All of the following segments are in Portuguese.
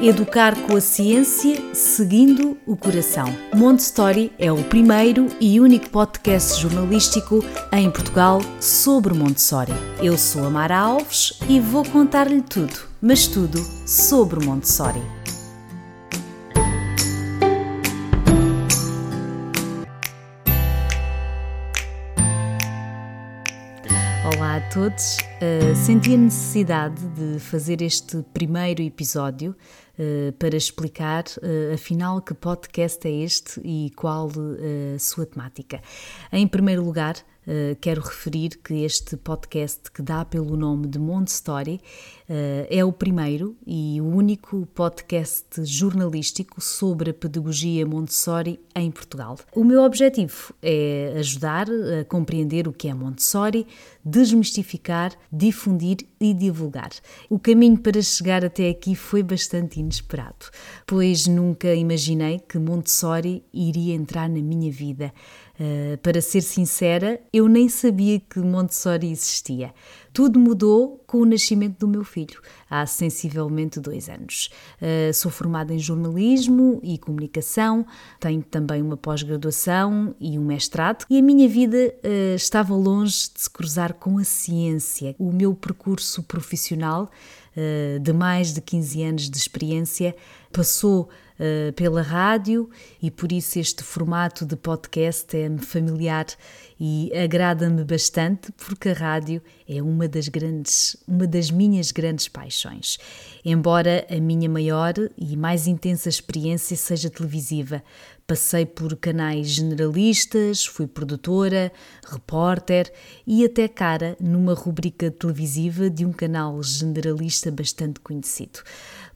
Educar com a ciência, seguindo o coração. Montessori é o primeiro e único podcast jornalístico em Portugal sobre Montessori. Eu sou a Mara Alves e vou contar-lhe tudo, mas tudo sobre Montessori. Olá a todos. Uh, senti a necessidade de fazer este primeiro episódio para explicar, uh, afinal, que podcast é este e qual a sua temática. Em primeiro lugar, Uh, quero referir que este podcast, que dá pelo nome de Montessori, uh, é o primeiro e o único podcast jornalístico sobre a pedagogia Montessori em Portugal. O meu objetivo é ajudar a compreender o que é Montessori, desmistificar, difundir e divulgar. O caminho para chegar até aqui foi bastante inesperado, pois nunca imaginei que Montessori iria entrar na minha vida. Uh, para ser sincera, eu nem sabia que Montessori existia. Tudo mudou com o nascimento do meu filho, há sensivelmente dois anos. Uh, sou formada em jornalismo e comunicação, tenho também uma pós-graduação e um mestrado, e a minha vida uh, estava longe de se cruzar com a ciência. O meu percurso profissional, de mais de 15 anos de experiência, passou uh, pela rádio e por isso este formato de podcast é-me familiar e agrada-me bastante porque a rádio é uma das grandes, uma das minhas grandes paixões. Embora a minha maior e mais intensa experiência seja televisiva, Passei por canais generalistas, fui produtora, repórter e até cara numa rubrica televisiva de um canal generalista bastante conhecido.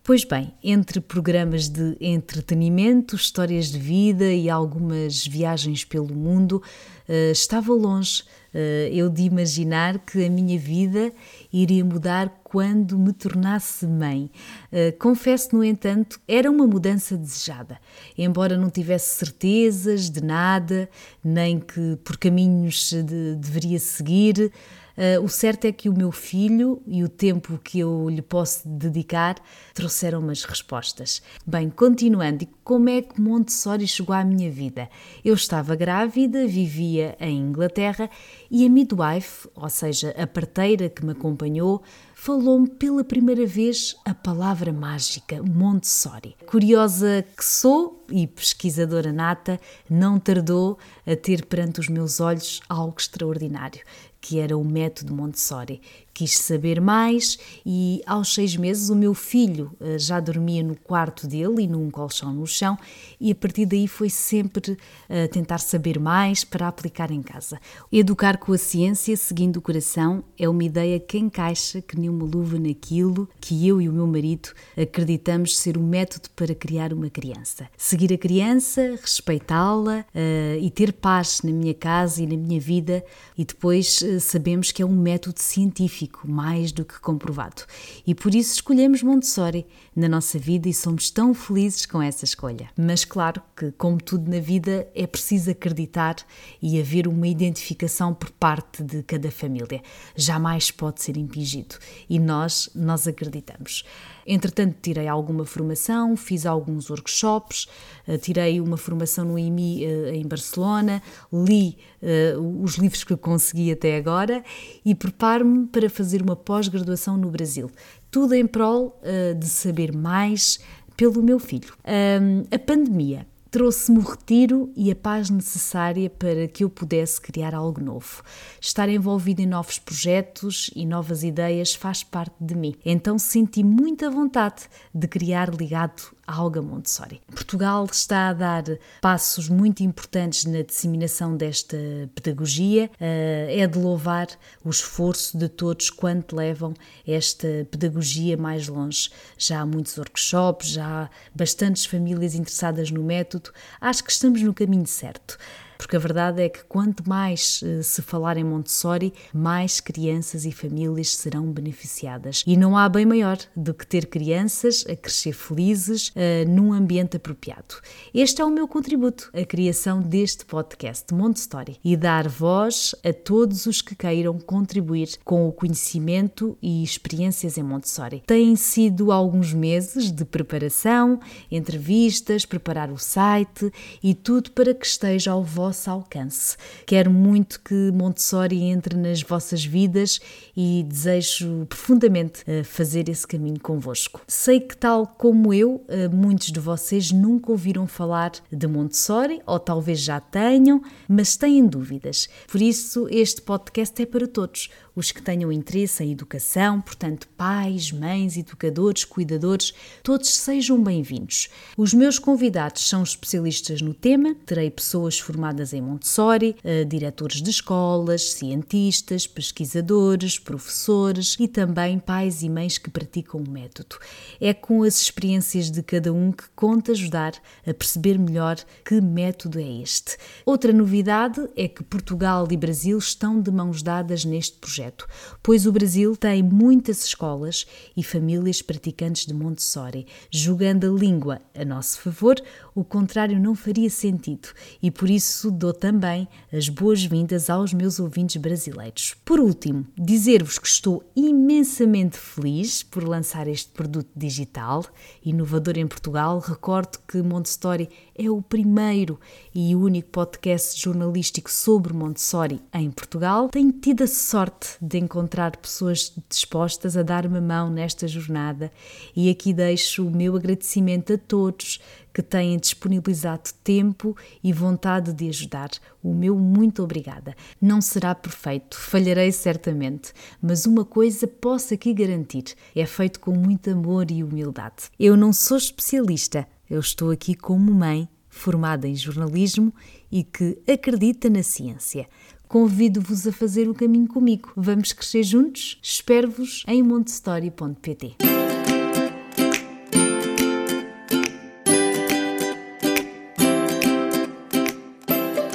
Pois bem, entre programas de entretenimento, histórias de vida e algumas viagens pelo mundo, eh, estava longe eh, eu de imaginar que a minha vida iria mudar quando me tornasse mãe. Eh, confesso, no entanto, era uma mudança desejada, embora não tivesse certezas de nada, nem que por caminhos de, deveria seguir. Uh, o certo é que o meu filho e o tempo que eu lhe posso dedicar trouxeram-me as respostas. Bem, continuando, como é que Montessori chegou à minha vida? Eu estava grávida, vivia em Inglaterra e a midwife, ou seja, a parteira que me acompanhou, falou-me pela primeira vez a palavra mágica Montessori. Curiosa que sou e pesquisadora nata, não tardou a ter perante os meus olhos algo extraordinário que era o método Montessori. Quis saber mais e, aos seis meses, o meu filho eh, já dormia no quarto dele e num colchão no chão, e a partir daí foi sempre a eh, tentar saber mais para aplicar em casa. Educar com a ciência, seguindo o coração, é uma ideia que encaixa que nem uma luva naquilo que eu e o meu marido acreditamos ser o método para criar uma criança. Seguir a criança, respeitá-la uh, e ter paz na minha casa e na minha vida, e depois uh, sabemos que é um método científico científico mais do que comprovado. E por isso escolhemos Montessori na nossa vida e somos tão felizes com essa escolha. Mas claro que, como tudo na vida, é preciso acreditar e haver uma identificação por parte de cada família. Jamais pode ser impingido. E nós, nós acreditamos. Entretanto, tirei alguma formação, fiz alguns workshops, eh, tirei uma formação no IMI eh, em Barcelona, li uh, os livros que consegui até agora e preparo-me para fazer uma pós-graduação no Brasil. Tudo em prol uh, de saber mais pelo meu filho. Um, a pandemia trouxe-me o retiro e a paz necessária para que eu pudesse criar algo novo. Estar envolvido em novos projetos e novas ideias faz parte de mim. Então senti muita vontade de criar ligado Alga Montessori. Portugal está a dar passos muito importantes na disseminação desta pedagogia. Eh, é de louvar o esforço de todos quanto levam esta pedagogia mais longe. Já há muitos workshops, já há bastantes famílias interessadas no método. Acho que estamos no caminho certo. Porque a verdade é que quanto mais uh, se falar em Montessori, mais crianças e famílias serão beneficiadas. E não há bem maior do que ter crianças a crescer felizes uh, num ambiente apropriado. Este é o meu contributo à criação deste podcast Montessori e dar voz a todos os que queiram contribuir com o conhecimento e experiências em Montessori. Têm sido alguns meses de preparação, entrevistas, preparar o site e tudo para que esteja ao vosso alcance. Quero muito que Montessori entre nas vossas vidas e desejo profundamente eh, fazer esse caminho convosco. Sei que, tal como eu, eh, muitos de vocês nunca ouviram falar de Montessori ou talvez já tenham, mas têm dúvidas. Por isso, este podcast é para todos os que tenham interesse em educação, portanto, pais, mães, educadores, cuidadores, todos sejam bem-vindos. Os meus convidados são especialistas no tema, terei pessoas formadas em Montessori, uh, diretores de escolas, cientistas, pesquisadores, professores e também pais e mães que praticam o método. É com as experiências de cada um que conta ajudar a perceber melhor que método é este. Outra novidade é que Portugal e Brasil estão de mãos dadas neste projeto pois o Brasil tem muitas escolas e famílias praticantes de Montessori. Jogando a língua a nosso favor, o contrário não faria sentido e por isso dou também as boas-vindas aos meus ouvintes brasileiros. Por último, dizer-vos que estou imensamente feliz por lançar este produto digital, inovador em Portugal. Recordo que Montessori é o primeiro e único podcast jornalístico sobre Montessori em Portugal. Tenho tido a sorte de encontrar pessoas dispostas a dar-me a mão nesta jornada e aqui deixo o meu agradecimento a todos que têm disponibilizado tempo e vontade de ajudar. O meu muito obrigada. Não será perfeito, falharei certamente, mas uma coisa posso aqui garantir: é feito com muito amor e humildade. Eu não sou especialista, eu estou aqui como mãe formada em jornalismo e que acredita na ciência. Convido-vos a fazer o caminho comigo. Vamos crescer juntos? Espero-vos em montestory.pt.